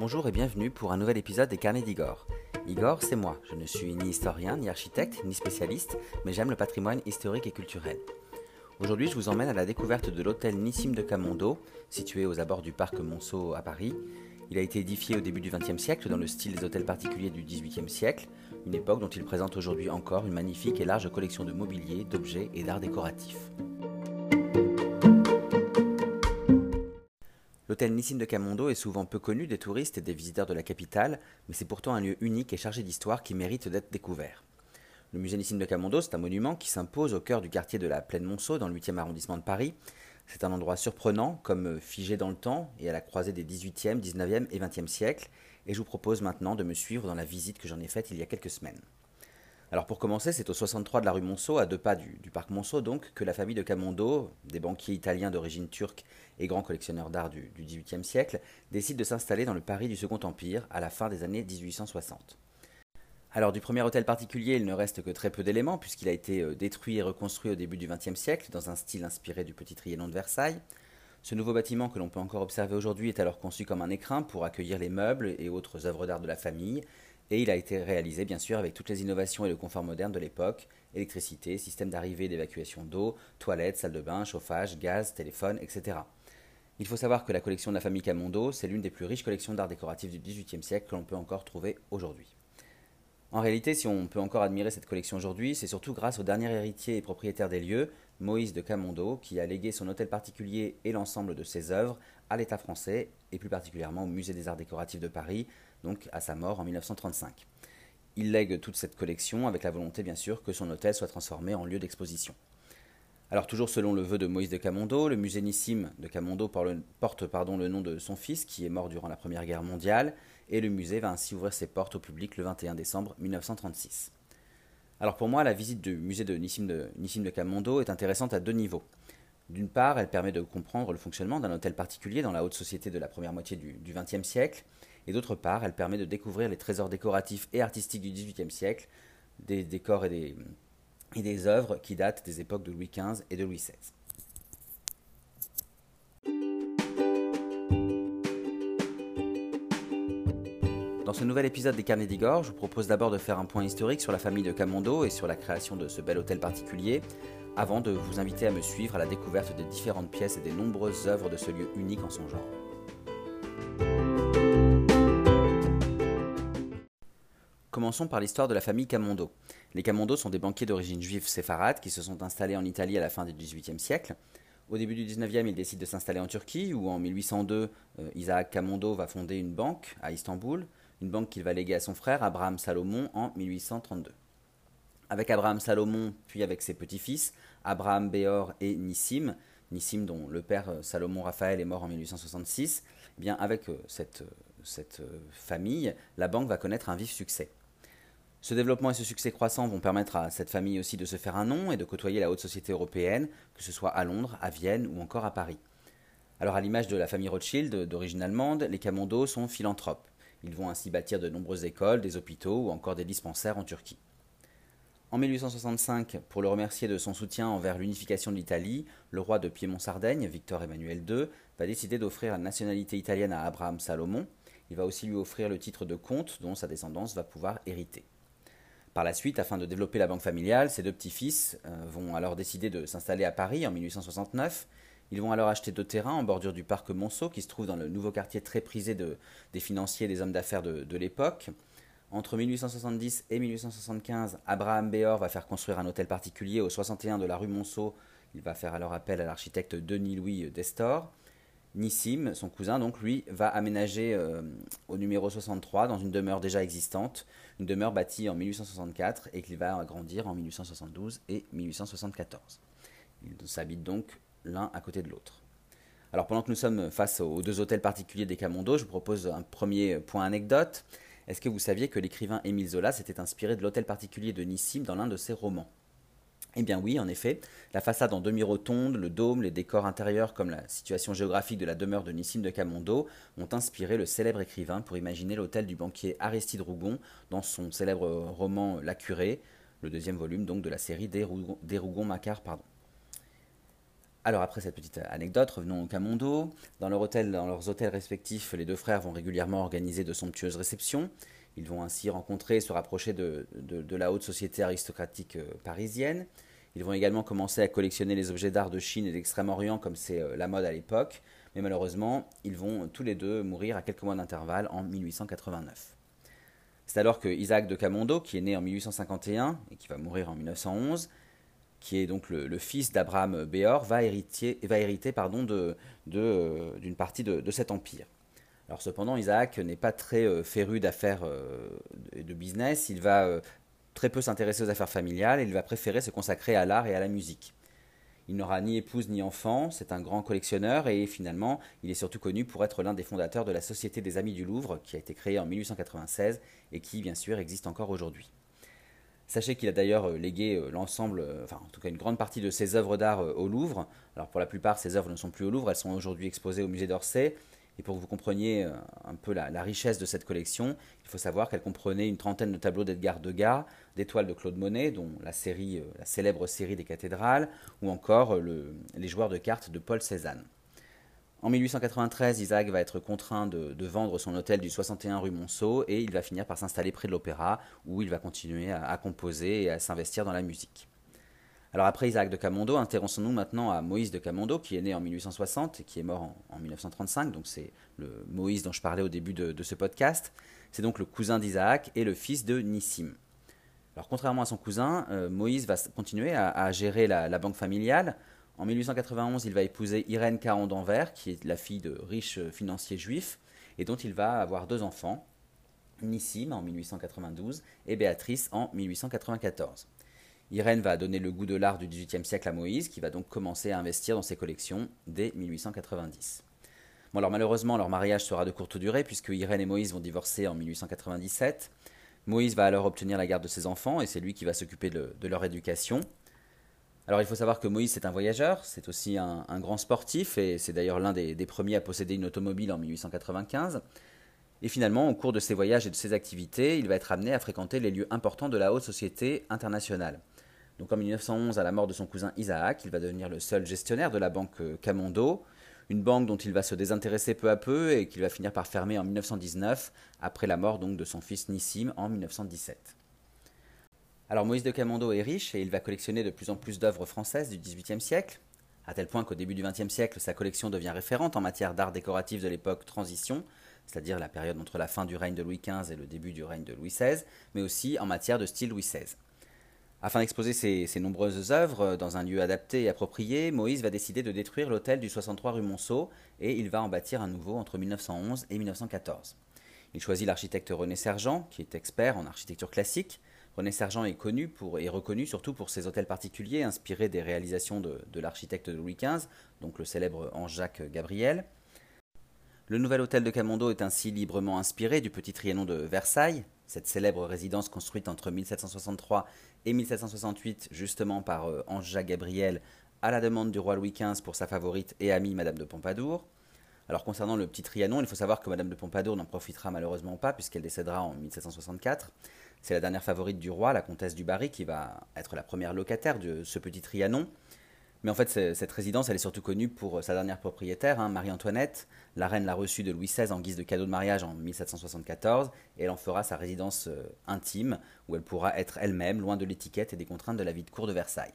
Bonjour et bienvenue pour un nouvel épisode des Carnets d'Igor. Igor, c'est moi. Je ne suis ni historien, ni architecte, ni spécialiste, mais j'aime le patrimoine historique et culturel. Aujourd'hui, je vous emmène à la découverte de l'hôtel Nissim de Camondo, situé aux abords du parc Monceau à Paris. Il a été édifié au début du XXe siècle dans le style des hôtels particuliers du XVIIIe siècle, une époque dont il présente aujourd'hui encore une magnifique et large collection de mobilier, d'objets et d'art décoratif. L'hôtel Nissim de Camondo est souvent peu connu des touristes et des visiteurs de la capitale, mais c'est pourtant un lieu unique et chargé d'histoire qui mérite d'être découvert. Le musée Nissim de Camondo, c'est un monument qui s'impose au cœur du quartier de la Plaine Monceau, dans le 8e arrondissement de Paris. C'est un endroit surprenant, comme figé dans le temps et à la croisée des 18e, 19e et 20e siècles, et je vous propose maintenant de me suivre dans la visite que j'en ai faite il y a quelques semaines. Alors pour commencer, c'est au 63 de la rue Monceau, à deux pas du, parc Monceau donc, que la famille de Camondo, des banquiers italiens d'origine turque et grands collectionneurs d'art du, XVIIIe siècle, décide de s'installer dans le Paris du Second Empire à la fin des années 1860. Alors du premier hôtel particulier, il ne reste que très peu d'éléments puisqu'il a été euh, détruit et reconstruit au début du XXe siècle dans un style inspiré du petit Trianon de Versailles. Ce nouveau bâtiment que l'on peut encore observer aujourd'hui est alors conçu comme un écrin pour accueillir les meubles et autres œuvres d'art de la famille et il a été réalisé bien sûr avec toutes les innovations et le confort moderne de l'époque, électricité, système d'arrivée et d'évacuation d'eau, toilettes, salle de bain, chauffage, gaz, téléphone, etc. Il faut savoir que la collection de la famille Camondo, c'est l'une des plus riches collections d'art décoratif du XVIIIe siècle que l'on peut encore trouver aujourd'hui. En réalité, si on peut encore admirer cette collection aujourd'hui, c'est surtout grâce au dernier héritier et propriétaire des lieux, Moïse de Camondo, qui a légué son hôtel particulier et l'ensemble de ses œuvres à l'État français, et plus particulièrement au Musée des Arts Décoratifs de Paris, donc à sa mort en 1935. Il lègue toute cette collection avec la volonté bien sûr que son hôtel soit transformé en lieu d'exposition. Alors toujours selon le vœu de Moïse de Camondo, le musée Nissim de Camondo porte le nom de son fils qui est mort durant la Première Guerre mondiale et le musée va ainsi ouvrir ses portes au public le 21 décembre 1936. Alors pour moi, la visite du musée de Nissim de, Nissim de Camondo est intéressante à deux niveaux. D'une part, elle permet de comprendre le fonctionnement d'un hôtel particulier dans la haute société de la première moitié du XXe siècle, et d'autre part, elle permet de découvrir les trésors décoratifs et artistiques du XVIIIe siècle, des décors et des, et œuvres qui datent des époques de Louis XV et de Louis XVI. Dans ce nouvel épisode des Carnets d'Igor, je vous propose d'abord de faire un point historique sur la famille de Camondo et sur la création de ce bel hôtel particulier, avant de vous inviter à me suivre à la découverte des différentes pièces et des nombreuses œuvres de ce lieu unique en son genre. Commençons par l'histoire de la famille Camondo. Les Camondo sont des banquiers d'origine juive séfarade qui se sont installés en Italie à la fin du XVIIIe siècle. Au début du XIXe, ils décident de s'installer en Turquie, où en 1802, euh, Isaac Camondo va fonder une banque à Istanbul, une banque qu'il va léguer à son frère Abraham Salomon en 1832. Avec Abraham Salomon, puis avec ses petits-fils, Abraham Béor et Nissim, Nissim dont le père euh, Salomon Raphaël est mort en 1866, eh bien avec euh, cette famille, la banque va connaître un vif succès. Ce développement et ce succès croissant vont permettre à cette famille aussi de se faire un nom et de côtoyer la haute société européenne, que ce soit à Londres, à Vienne ou encore à Paris. Alors à l'image de la famille Rothschild d'origine allemande, les Camondo sont philanthropes. Ils vont ainsi bâtir de nombreuses écoles, des hôpitaux ou encore des dispensaires en Turquie. En 1865, pour le remercier de son soutien envers l'unification de l'Italie, le roi de Piémont-Sardaigne, Victor Emmanuel II, va décider d'offrir la nationalité italienne à Abraham Salomon. Il va aussi lui offrir le titre de comte dont sa descendance va pouvoir hériter. Par la suite, afin de développer la banque familiale, ses deux petits-fils euh, vont alors décider de s'installer à Paris en 1869. Ils vont alors acheter deux terrains en bordure du parc Monceau, qui se trouve dans le nouveau quartier très prisé des financiers et des hommes d'affaires de, l'époque. Entre 1870 et 1875, Abraham Béor va faire construire un hôtel particulier au 61 de la rue Monceau. Il va faire alors appel à l'architecte Denis-Louis Destor. Nissim, son cousin, donc lui, va aménager euh, au numéro 63, dans une demeure déjà existante, une demeure bâtie en 1864 et qu'il va agrandir en 1872 et 1874. Ils s'habitent donc l'un à côté de l'autre. Alors pendant que nous sommes face aux deux hôtels particuliers des Camondo, je vous propose un premier point anecdote. Est-ce que vous saviez que l'écrivain Émile Zola s'était inspiré de l'hôtel particulier de Nissim dans l'un de ses romans? Eh bien oui, en effet, la façade en demi-rotonde, le dôme, les décors intérieurs comme la situation géographique de la demeure de Nissim de Camondo ont inspiré le célèbre écrivain pour imaginer l'hôtel du banquier Aristide Rougon dans son célèbre roman La Curée, le deuxième volume donc de la série des, Rougon, Macquart. Pardon. Alors après cette petite anecdote, revenons au Camondo. Dans leurs hôtels respectifs, les deux frères vont régulièrement organiser de somptueuses réceptions. Ils vont ainsi rencontrer et se rapprocher de, la haute société aristocratique euh, parisienne. Ils vont également commencer à collectionner les objets d'art de Chine et d'Extrême-Orient comme c'est euh, la mode à l'époque. Mais malheureusement, ils vont tous les deux mourir à quelques mois d'intervalle en 1889. C'est alors que Isaac de Camondo, qui est né en 1851 et qui va mourir en 1911, qui est donc le, fils d'Abraham Béor, va, hériter, euh, d'une partie de, cet empire. Alors cependant, Isaac n'est pas très euh, féru d'affaires euh, de business, il va très peu s'intéresser aux affaires familiales et il va préférer se consacrer à l'art et à la musique. Il n'aura ni épouse ni enfant, c'est un grand collectionneur et finalement, il est surtout connu pour être l'un des fondateurs de la Société des Amis du Louvre qui a été créée en 1896 et qui, bien sûr, existe encore aujourd'hui. Sachez qu'il a d'ailleurs euh, légué euh, l'ensemble, euh, enfin en tout cas une grande partie de ses œuvres d'art au Louvre. Alors pour la plupart, ces œuvres ne sont plus au Louvre, elles sont aujourd'hui exposées au musée d'Orsay. Et pour que vous compreniez un peu la, richesse de cette collection, il faut savoir qu'elle comprenait une trentaine de tableaux d'Edgar Degas, d'étoiles de Claude Monet, dont la, série, la célèbre série des cathédrales, ou encore les joueurs de cartes de Paul Cézanne. En 1893, Isaac va être contraint de, vendre son hôtel du 61 rue Monceau et il va finir par s'installer près de l'opéra où il va continuer à, composer et à s'investir dans la musique. Alors après Isaac de Camondo, intéressons-nous maintenant à Moïse de Camondo qui est né en 1860 et qui est mort en, 1935, donc c'est le Moïse dont je parlais au début de, ce podcast. C'est donc le cousin d'Isaac et le fils de Nissim. Alors contrairement à son cousin, euh, Moïse va continuer à, gérer la banque familiale en 1891, il va épouser Irène Caron d'Anvers, qui est la fille de riches financiers juifs, et dont il va avoir deux enfants, Nissim en 1892 et Béatrice en 1894. Irène va donner le goût de l'art du XVIIIe siècle à Moïse, qui va donc commencer à investir dans ses collections dès 1890. Bon alors malheureusement, leur mariage sera de courte durée, puisque Irène et Moïse vont divorcer en 1897. Moïse va alors obtenir la garde de ses enfants, et c'est lui qui va s'occuper de leur éducation. Alors il faut savoir que Moïse c'est un voyageur, c'est aussi un, grand sportif et c'est d'ailleurs l'un des, premiers à posséder une automobile en 1895. Et finalement, au cours de ses voyages et de ses activités, il va être amené à fréquenter les lieux importants de la haute société internationale. Donc en 1911, à la mort de son cousin Isaac, il va devenir le seul gestionnaire de la banque Camondo, une banque dont il va se désintéresser peu à peu et qu'il va finir par fermer en 1919, après la mort donc de son fils Nissim en 1917. Alors Moïse de Camondo est riche et il va collectionner de plus en plus d'œuvres françaises du XVIIIe siècle, à tel point qu'au début du XXe siècle, sa collection devient référente en matière d'art décoratif de l'époque transition, c'est-à-dire la période entre la fin du règne de Louis XV et le début du règne de Louis XVI, mais aussi en matière de style Louis XVI. Afin d'exposer ses, nombreuses œuvres dans un lieu adapté et approprié, Moïse va décider de détruire l'hôtel du 63 rue Monceau et il va en bâtir un nouveau entre 1911 et 1914. Il choisit l'architecte René Sergent, qui est expert en architecture classique, René Sergent est connu et reconnu surtout pour ses hôtels particuliers inspirés des réalisations de, l'architecte Louis XV, donc le célèbre Ange-Jacques Gabriel. Le nouvel hôtel de Camondo est ainsi librement inspiré du petit Trianon de Versailles, cette célèbre résidence construite entre 1763 et 1768 justement par euh, Ange-Jacques Gabriel à la demande du roi Louis XV pour sa favorite et amie Madame de Pompadour. Alors concernant le petit Trianon, il faut savoir que Madame de Pompadour n'en profitera malheureusement pas puisqu'elle décédera en 1764. C'est la dernière favorite du roi, la comtesse du Barry, qui va être la première locataire de ce petit Trianon. Mais en fait, cette résidence, elle est surtout connue pour sa dernière propriétaire, hein, Marie-Antoinette. La reine l'a reçue de Louis XVI en guise de cadeau de mariage en 1774, et elle en fera sa résidence euh, intime, où elle pourra être elle-même, loin de l'étiquette et des contraintes de la vie de cour de Versailles.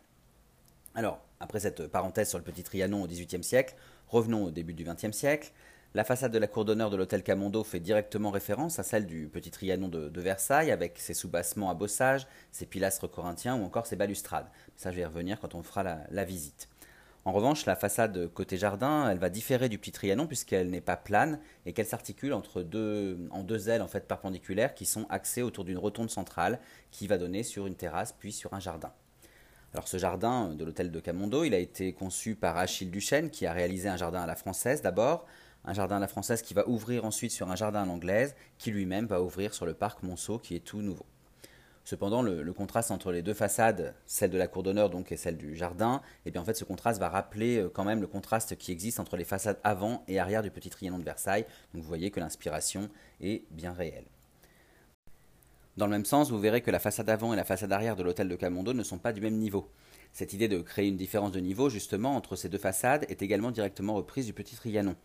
Alors, après cette parenthèse sur le petit Trianon au XVIIIe siècle, revenons au début du XXe siècle. La façade de la cour d'honneur de l'hôtel Camondo fait directement référence à celle du petit Trianon de, Versailles, avec ses sous-bassements à bossage, ses pilastres corinthiens ou encore ses balustrades. Ça, je vais y revenir quand on fera la, visite. En revanche, la façade côté jardin, elle va différer du petit Trianon puisqu'elle n'est pas plane et qu'elle s'articule en deux ailes en fait perpendiculaires qui sont axées autour d'une rotonde centrale qui va donner sur une terrasse puis sur un jardin. Alors ce jardin de l'hôtel de Camondo, il a été conçu par Achille Duchesne qui a réalisé un jardin à la française d'abord, un jardin à la française qui va ouvrir ensuite sur un jardin à l'anglaise, qui lui-même va ouvrir sur le parc Monceau, qui est tout nouveau. Cependant, le, contraste entre les deux façades, celle de la cour d'honneur donc et celle du jardin, eh bien en fait ce contraste va rappeler euh, quand même le contraste qui existe entre les façades avant et arrière du petit Trianon de Versailles. Donc vous voyez que l'inspiration est bien réelle. Dans le même sens, vous verrez que la façade avant et la façade arrière de l'hôtel de Camondo ne sont pas du même niveau. Cette idée de créer une différence de niveau justement entre ces deux façades est également directement reprise du Petit Trianon.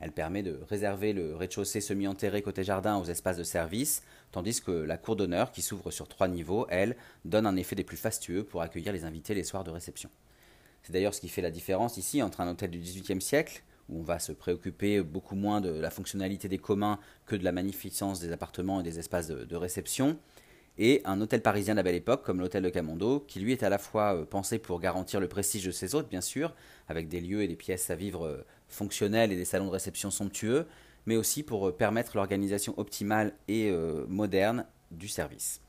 Elle permet de réserver le rez-de-chaussée semi-enterré côté jardin aux espaces de service, tandis que la cour d'honneur, qui s'ouvre sur trois niveaux, elle, donne un effet des plus fastueux pour accueillir les invités les soirs de réception. C'est d'ailleurs ce qui fait la différence ici entre un hôtel du XVIIIe siècle, où on va se préoccuper beaucoup moins de la fonctionnalité des communs que de la magnificence des appartements et des espaces de, réception, et un hôtel parisien de la belle époque comme l'hôtel de Camondo, qui lui est à la fois euh, pensé pour garantir le prestige de ses hôtes, bien sûr, avec des lieux et des pièces à vivre euh, fonctionnels et des salons de réception somptueux, mais aussi pour euh, permettre l'organisation optimale et moderne du service.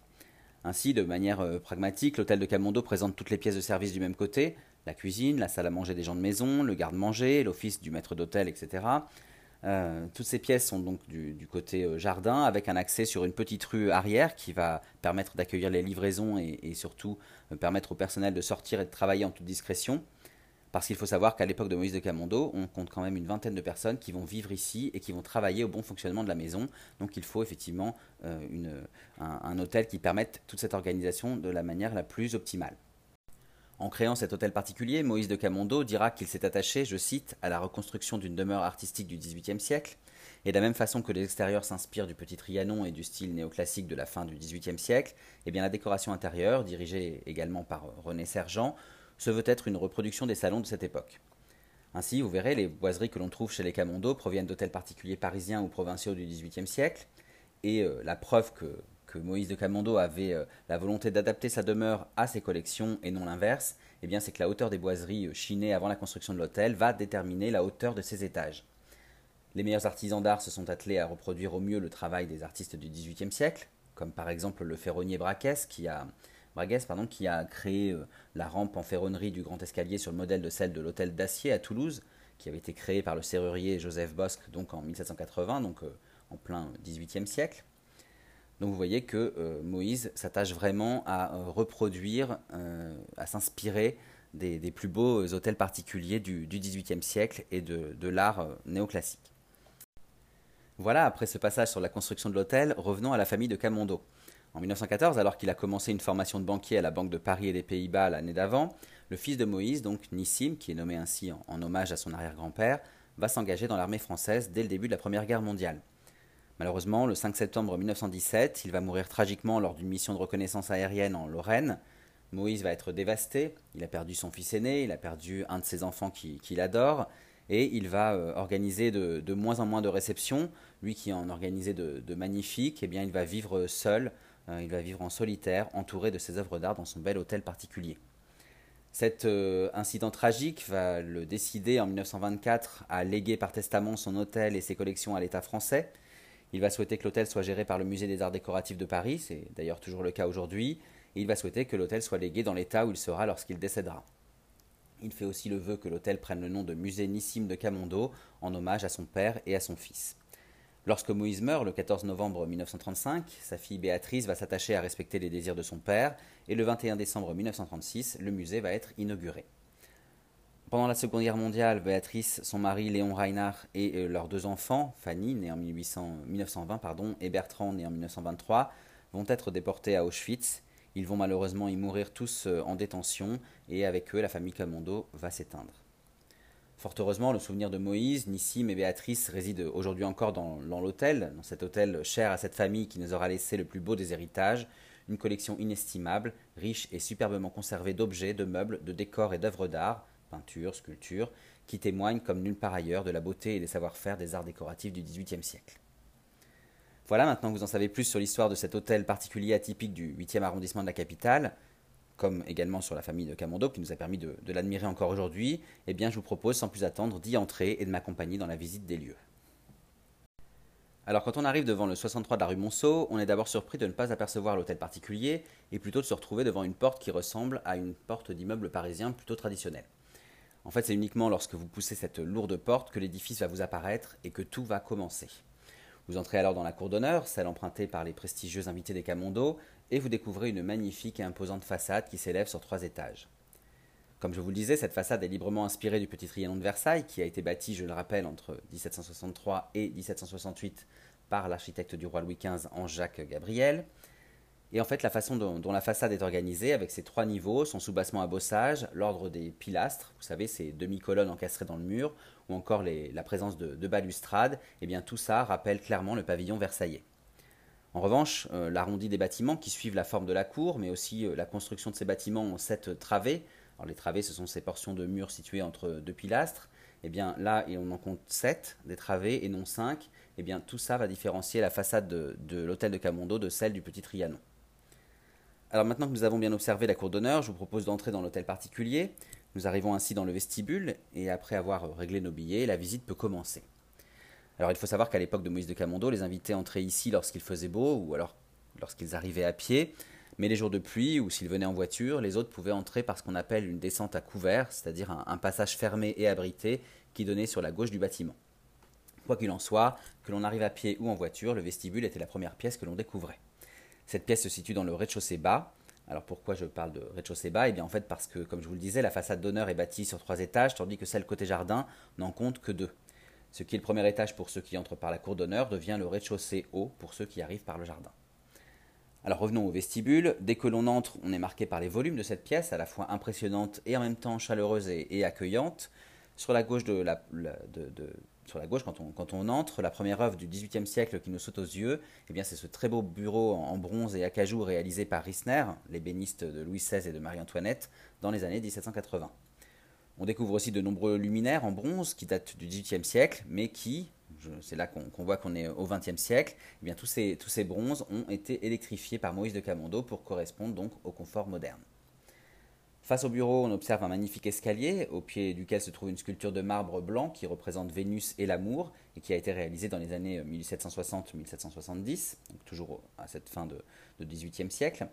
Ainsi, de manière pragmatique, l'hôtel de Camondo présente toutes les pièces de service du même côté, la cuisine, la salle à manger des gens de maison, le garde-manger, l'office du maître d'hôtel, etc. Euh, toutes ces pièces sont donc du, côté euh, jardin, avec un accès sur une petite rue arrière qui va permettre d'accueillir les livraisons et, surtout euh, permettre au personnel de sortir et de travailler en toute discrétion. Parce qu'il faut savoir qu'à l'époque de Moïse de Camondo, on compte quand même une vingtaine de personnes qui vont vivre ici et qui vont travailler au bon fonctionnement de la maison. Donc il faut effectivement un hôtel qui permette toute cette organisation de la manière la plus optimale. En créant cet hôtel particulier, Moïse de Camondo dira qu'il s'est attaché, je cite, à la reconstruction d'une demeure artistique du XVIIIe siècle, et de la même façon que l'extérieur s'inspire du petit Trianon et du style néoclassique de la fin du XVIIIe siècle, eh la décoration intérieure, dirigée également par René Sergent, se veut être une reproduction des salons de cette époque. Ainsi, vous verrez, les boiseries que l'on trouve chez les Camondo proviennent d'hôtels particuliers parisiens ou provinciaux du XVIIIe siècle, et euh, la preuve que Moïse de Camondo avait euh, la volonté d'adapter sa demeure à ses collections et non l'inverse, eh bien c'est que la hauteur des boiseries euh, chinées avant la construction de l'hôtel va déterminer la hauteur de ses étages. Les meilleurs artisans d'art se sont attelés à reproduire au mieux le travail des artistes du XVIIIe siècle, comme par exemple le ferronnier Braquès qui a, pardon, qui a créé euh, la rampe en ferronnerie du grand escalier sur le modèle de celle de l'hôtel d'Acier à Toulouse, qui avait été créé par le serrurier Joseph Bosque donc en 1780, donc en plein XVIIIe siècle. Donc vous voyez que euh, Moïse s'attache vraiment à euh, reproduire, euh, à s'inspirer des, plus beaux hôtels particuliers du XVIIIe siècle et de, l'art néoclassique. Voilà, après ce passage sur la construction de l'hôtel, revenons à la famille de Camondo. En 1914, alors qu'il a commencé une formation de banquier à la Banque de Paris et des Pays-Bas l'année d'avant, le fils de Moïse, donc Nissim, qui est nommé ainsi en hommage à son arrière-grand-père, va s'engager dans l'armée française dès le début de la Première Guerre mondiale. Malheureusement, le 5 septembre 1917, il va mourir tragiquement lors d'une mission de reconnaissance aérienne en Lorraine. Moïse va être dévasté, il a perdu son fils aîné, il a perdu un de ses enfants qu'il adore, et il va euh, organiser de, moins en moins de réceptions. Lui qui en organisait de, magnifiques, eh bien, il va vivre seul, il va vivre en solitaire, entouré de ses œuvres d'art dans son bel hôtel particulier. Cet euh, incident tragique va le décider en 1924 à léguer par testament son hôtel et ses collections à l'État français. Il va souhaiter que l'hôtel soit géré par le Musée des Arts Décoratifs de Paris, c'est d'ailleurs toujours le cas aujourd'hui, et il va souhaiter que l'hôtel soit légué dans l'état où il sera lorsqu'il décédera. Il fait aussi le vœu que l'hôtel prenne le nom de Musée Nissim de Camondo en hommage à son père et à son fils. Lorsque Moïse meurt le 14 novembre 1935, sa fille Béatrice va s'attacher à respecter les désirs de son père et le 21 décembre 1936, le musée va être inauguré. Pendant la Seconde Guerre mondiale, Béatrice, son mari Léon Reinhardt et euh, leurs deux enfants, Fanny, née en 1920, pardon, et Bertrand, né en 1923, vont être déportés à Auschwitz. Ils vont malheureusement y mourir tous euh, en détention, et avec eux, la famille Camondo va s'éteindre. Fort heureusement, le souvenir de Moïse, Nissim et Béatrice réside aujourd'hui encore dans, l'hôtel, dans cet hôtel cher à cette famille qui nous aura laissé le plus beau des héritages, une collection inestimable, riche et superbement conservée d'objets, de meubles, de décors et d'œuvres d'art, peinture, sculpture, qui témoignent comme nulle part ailleurs de la beauté et des savoir-faire des arts décoratifs du XVIIIe siècle. Voilà, maintenant que vous en savez plus sur l'histoire de cet hôtel particulier atypique du 8e arrondissement de la capitale, comme également sur la famille de Camondo qui nous a permis de, l'admirer encore aujourd'hui, eh bien je vous propose sans plus attendre d'y entrer et de m'accompagner dans la visite des lieux. Alors quand on arrive devant le 63 de la rue Monceau, on est d'abord surpris de ne pas apercevoir l'hôtel particulier et plutôt de se retrouver devant une porte qui ressemble à une porte d'immeuble parisien plutôt traditionnelle. En fait, c'est uniquement lorsque vous poussez cette lourde porte que l'édifice va vous apparaître et que tout va commencer. Vous entrez alors dans la cour d'honneur, celle empruntée par les prestigieux invités des Camondo, et vous découvrez une magnifique et imposante façade qui s'élève sur trois étages. Comme je vous le disais, cette façade est librement inspirée du petit Trianon de Versailles, qui a été bâti, je le rappelle, entre 1763 et 1768 par l'architecte du roi Louis XV, Ange-Jacques Gabriel. Et en fait, la façon dont, la façade est organisée, avec ses trois niveaux, son soubassement à bossage, l'ordre des pilastres, vous savez, ces demi-colonnes encastrées dans le mur, ou encore la présence de, balustrades, eh bien tout ça rappelle clairement le pavillon versaillais. En revanche, euh, l'arrondi des bâtiments qui suivent la forme de la cour, mais aussi euh, la construction de ces bâtiments en sept travées. Alors les travées, ce sont ces portions de murs situées entre deux pilastres. Eh bien là, on en compte sept des travées et non cinq. Eh bien tout ça va différencier la façade de, de l'hôtel de Camondo de celle du Petit Trianon. Alors maintenant que nous avons bien observé la cour d'honneur, je vous propose d'entrer dans l'hôtel particulier. Nous arrivons ainsi dans le vestibule et après avoir réglé nos billets, la visite peut commencer. Alors il faut savoir qu'à l'époque de Moïse de Camondo, les invités entraient ici lorsqu'il faisait beau ou alors lorsqu'ils arrivaient à pied, mais les jours de pluie ou s'ils venaient en voiture, les autres pouvaient entrer par ce qu'on appelle une descente à couvert, c'est-à-dire un, passage fermé et abrité qui donnait sur la gauche du bâtiment. Quoi qu'il en soit, que l'on arrive à pied ou en voiture, le vestibule était la première pièce que l'on découvrait. Cette pièce se situe dans le rez-de-chaussée bas. Alors pourquoi je parle de rez-de-chaussée bas? Eh bien en fait parce que, comme je vous le disais, la façade d'honneur est bâtie sur trois étages, tandis que celle côté jardin n'en compte que deux. Ce qui est le premier étage pour ceux qui entrent par la cour d'honneur devient le rez-de-chaussée haut pour ceux qui arrivent par le jardin. Alors revenons au vestibule. Dès que l'on entre, on est marqué par les volumes de cette pièce, à la fois impressionnante et en même temps chaleureuse et, accueillante. Sur la gauche quand on, entre, la première œuvre du XVIIIe siècle qui nous saute aux yeux, eh c'est ce très beau bureau en, bronze et acajou réalisé par Rissner, l'ébéniste de Louis XVI et de Marie-Antoinette, dans les années 1780. On découvre aussi de nombreux luminaires en bronze qui datent du XVIIIe siècle, mais qui, c'est là qu'on voit qu'on est au XXe siècle, eh bien tous ces, bronzes ont été électrifiés par Moïse de Camondo pour correspondre donc au confort moderne. Face au bureau, on observe un magnifique escalier, au pied duquel se trouve une sculpture de marbre blanc qui représente Vénus et l'amour, et qui a été réalisée dans les années 1760-1770, donc toujours à cette fin de, XVIIIe siècle.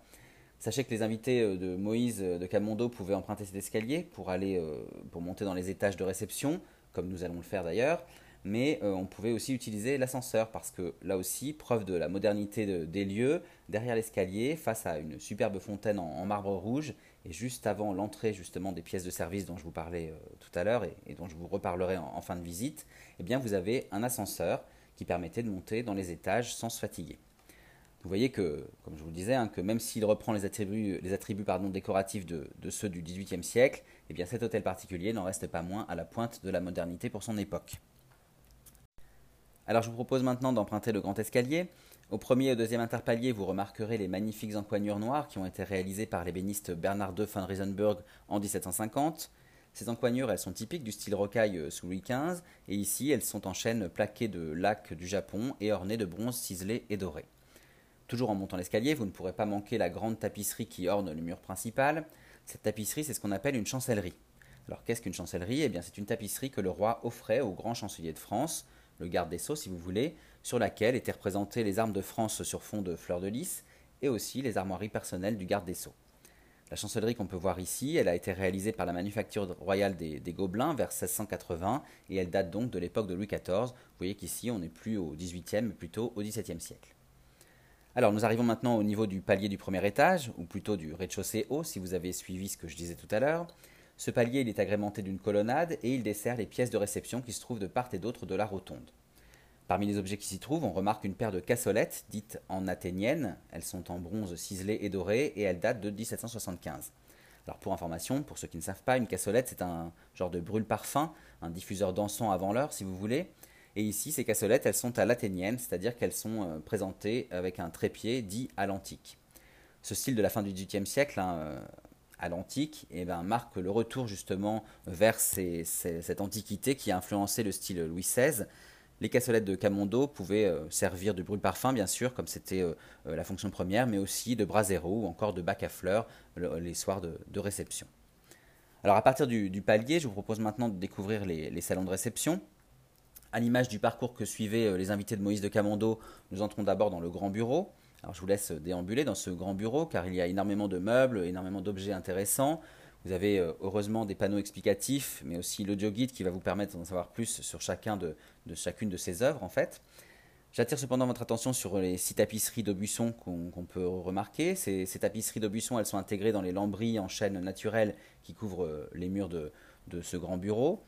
Sachez que les invités euh, de Moïse euh, de Camondo pouvaient emprunter cet escalier pour aller euh, pour monter dans les étages de réception, comme nous allons le faire d'ailleurs, mais on pouvait aussi utiliser l'ascenseur parce que là aussi, preuve de la modernité des lieux, derrière l'escalier, face à une superbe fontaine en marbre rouge, et juste avant l'entrée justement des pièces de service dont je vous parlais tout à l'heure et, dont je vous reparlerai en, fin de visite, eh bien vous avez un ascenseur qui permettait de monter dans les étages sans se fatiguer. Vous voyez que, comme je vous le disais, hein, que même s'il reprend les attributs, décoratifs de, ceux du XVIIIe siècle, eh cet hôtel particulier n'en reste pas moins à la pointe de la modernité pour son époque. Alors je vous propose maintenant d'emprunter le grand escalier au premier et au deuxième interpalier, vous remarquerez les magnifiques encoignures noires qui ont été réalisées par l'ébéniste Bernard de von Riesenberg en 1750. Ces encoignures, elles sont typiques du style rocaille euh, sous Louis XV, et ici, elles sont en chêne plaquée de lac du Japon et ornées de bronze ciselé et doré. Toujours en montant l'escalier, vous ne pourrez pas manquer la grande tapisserie qui orne le mur principal. Cette tapisserie, c'est ce qu'on appelle une chancellerie. Alors qu'est-ce qu'une chancellerie? Eh bien, c'est une tapisserie que le roi offrait au grand chancelier de France, le garde des sceaux si vous voulez, sur laquelle étaient représentées les armes de France sur fond de fleurs de lys et aussi les armoiries personnelles du garde des sceaux. La chancellerie qu'on peut voir ici, elle a été réalisée par la manufacture royale des, Gobelins vers 1680 et elle date donc de l'époque de Louis XIV. Vous voyez qu'ici on n'est plus au XVIIIe mais plutôt au XVIIe siècle. Alors nous arrivons maintenant au niveau du palier du premier étage, ou plutôt du rez-de-chaussée haut si vous avez suivi ce que je disais tout à l'heure. Ce palier il est agrémenté d'une colonnade et il dessert les pièces de réception qui se trouvent de part et d'autre de la rotonde. Parmi les objets qui s'y trouvent, on remarque une paire de cassolettes dites en athénienne. Elles sont en bronze ciselé et doré et elles datent de 1775. Alors pour information, pour ceux qui ne savent pas, une cassolette c'est un genre de brûle-parfum, un diffuseur d'encens avant l'heure si vous voulez. Et ici, ces cassolettes, elles sont à l'athénienne, c'est-à-dire qu'elles sont euh, présentées avec un trépied dit à l'antique. Ce style de la fin du XVIIIe siècle, hein, euh, à l'antique, eh ben, marque le retour justement vers cette antiquité qui a influencé le style Louis XVI les cassolettes de Camondo pouvaient euh, servir de brûle-parfum, bien sûr, comme c'était la fonction première, mais aussi de brasero ou encore de bac à fleurs les soirs de, réception. Alors à partir du, palier, je vous propose maintenant de découvrir les, salons de réception. À l'image du parcours que suivaient les invités de Moïse de Camondo, nous entrons d'abord dans le grand bureau. Alors je vous laisse déambuler dans ce grand bureau car il y a énormément de meubles, énormément d'objets intéressants. Vous avez euh, heureusement des panneaux explicatifs, mais aussi l'audio guide qui va vous permettre d'en savoir plus sur chacun de, chacune de ces œuvres en fait. J'attire cependant votre attention sur les six tapisseries d'Aubusson qu'on peut remarquer. Ces, tapisseries d'Aubusson, elles sont intégrées dans les lambris en chêne naturel qui couvrent euh, les murs de, ce grand bureau.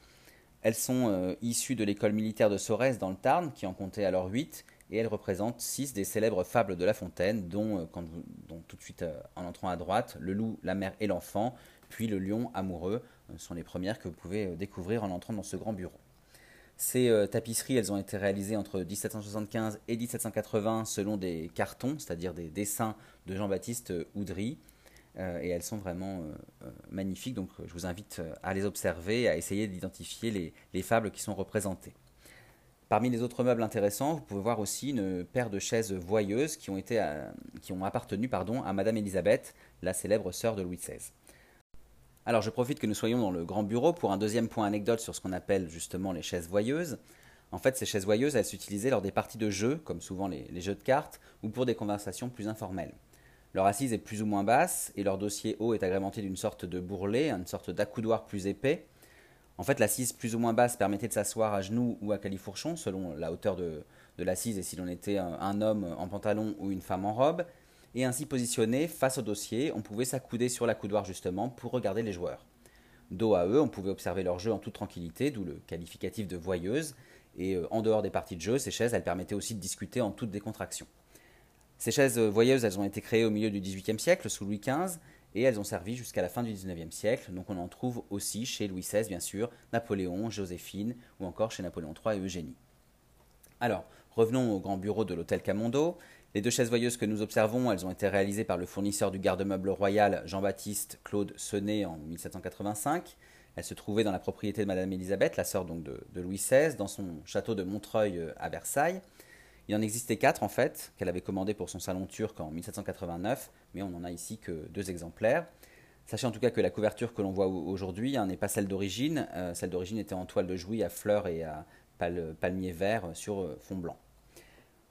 Elles sont euh, issues de l'école militaire de Sorès dans le Tarn, qui en comptait alors 8, et elle représente six des célèbres fables de La Fontaine, dont, euh, tout de suite en entrant à droite, le loup, la mère et l'enfant, puis le lion amoureux, sont les premières que vous pouvez découvrir en entrant dans ce grand bureau. Ces tapisseries, elles ont été réalisées entre 1775 et 1780 selon des cartons, c'est-à-dire des dessins de Jean-Baptiste Oudry, euh, et elles sont vraiment euh, euh, magnifiques. Donc je vous invite à les observer, à essayer d'identifier les, fables qui sont représentées. Parmi les autres meubles intéressants, vous pouvez voir aussi une paire de chaises voyeuses qui ont, appartenu pardon, à Madame Élisabeth, la célèbre sœur de Louis XVI. Alors je profite que nous soyons dans le grand bureau pour un deuxième point anecdote sur ce qu'on appelle justement les chaises voyeuses. En fait, ces chaises voyeuses, elles s'utilisaient lors des parties de jeu, comme souvent les jeux de cartes, ou pour des conversations plus informelles. Leur assise est plus ou moins basse et leur dossier haut est agrémenté d'une sorte de bourrelet, une sorte d'accoudoir plus épais. En fait, l'assise plus ou moins basse permettait de s'asseoir à genoux ou à califourchon, selon la hauteur de, l'assise et si l'on était un, homme en pantalon ou une femme en robe. Et ainsi positionné face au dossier, on pouvait s'accouder sur l'accoudoir justement pour regarder les joueurs. Dos à eux, on pouvait observer leur jeu en toute tranquillité, d'où le qualificatif de voyeuse. Et euh, en dehors des parties de jeu, ces chaises, elles permettaient aussi de discuter en toute décontraction. Ces chaises voyeuses, elles ont été créées au milieu du XVIIIe siècle, sous Louis XV, et elles ont servi jusqu'à la fin du XIXe siècle. Donc on en trouve aussi chez Louis XVI, bien sûr, Napoléon, Joséphine, ou encore chez Napoléon III et Eugénie. Alors, revenons au grand bureau de l'hôtel Camondo. Les deux chaises voyeuses que nous observons, elles ont été réalisées par le fournisseur du garde-meuble royal Jean-Baptiste Claude Sonnet en 1785. Elles se trouvaient dans la propriété de Madame Élisabeth, la sœur donc de, de Louis XVI, dans son château de Montreuil euh, à Versailles. Il en existait quatre en fait, qu'elle avait commandé pour son salon turc en 1789, mais on n'en a ici que deux exemplaires. Sachez en tout cas que la couverture que l'on voit aujourd'hui hein, n'est pas celle d'origine. Euh, celle d'origine était en toile de jouy à fleurs et à palmiers verts sur euh, fond blanc.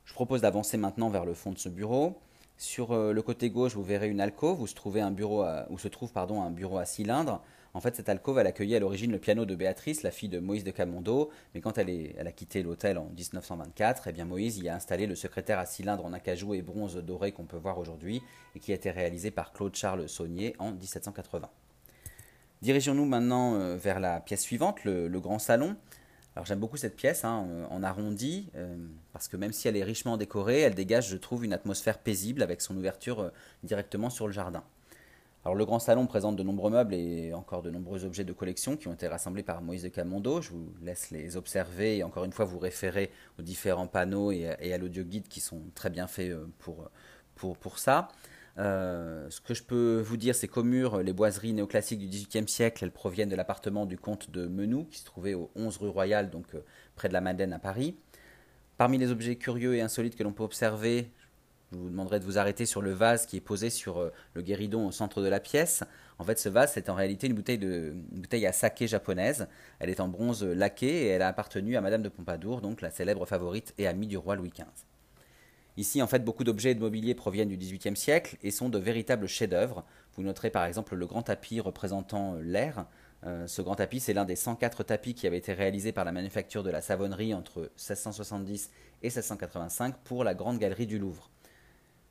Je propose d'avancer maintenant vers le fond de ce bureau. Sur euh, le côté gauche, vous verrez une alcôve où se, un bureau où se trouve un bureau à cylindre en fait, cette alcôve, elle accueillait à l'origine le piano de Béatrice, la fille de Moïse de Camondo, mais quand elle, a quitté l'hôtel en 1924, eh bien Moïse y a installé le secrétaire à cylindre en acajou et bronze doré qu'on peut voir aujourd'hui et qui a été réalisé par Claude-Charles Saunier en 1780. Dirigeons-nous maintenant euh, vers la pièce suivante, le, grand salon. Alors j'aime beaucoup cette pièce hein, en arrondi, euh, parce que même si elle est richement décorée, elle dégage, je trouve, une atmosphère paisible avec son ouverture euh, directement sur le jardin. Le grand salon présente de nombreux meubles et encore de nombreux objets de collection qui ont été rassemblés par Moïse de Camondo. Je vous laisse les observer et encore une fois vous référer aux différents panneaux et à, l'audio guide qui sont très bien faits euh, pour ça. Euh, ce que je peux vous dire, c'est qu'au mur, les boiseries néoclassiques du XVIIIe siècle, elles proviennent de l'appartement du comte de Menou, qui se trouvait au 11 rue Royale, donc euh, près de la Madeleine à Paris. Parmi les objets curieux et insolites que l'on peut observer, je vous demanderai de vous arrêter sur le vase qui est posé sur euh, le guéridon au centre de la pièce. En fait, ce vase, c'est en réalité une bouteille, de, bouteille à saké japonaise. Elle est en bronze laqué et elle a appartenu à Madame de Pompadour, donc la célèbre favorite et amie du roi Louis XV. Ici, en fait, beaucoup d'objets et de mobilier proviennent du XVIIIe siècle et sont de véritables chefs-d'œuvre. Vous noterez par exemple le grand tapis représentant l'air. Euh, ce grand tapis, c'est l'un des 104 tapis qui avait été réalisé par la manufacture de la Savonnerie entre 1670 et 1685 pour la Grande Galerie du Louvre.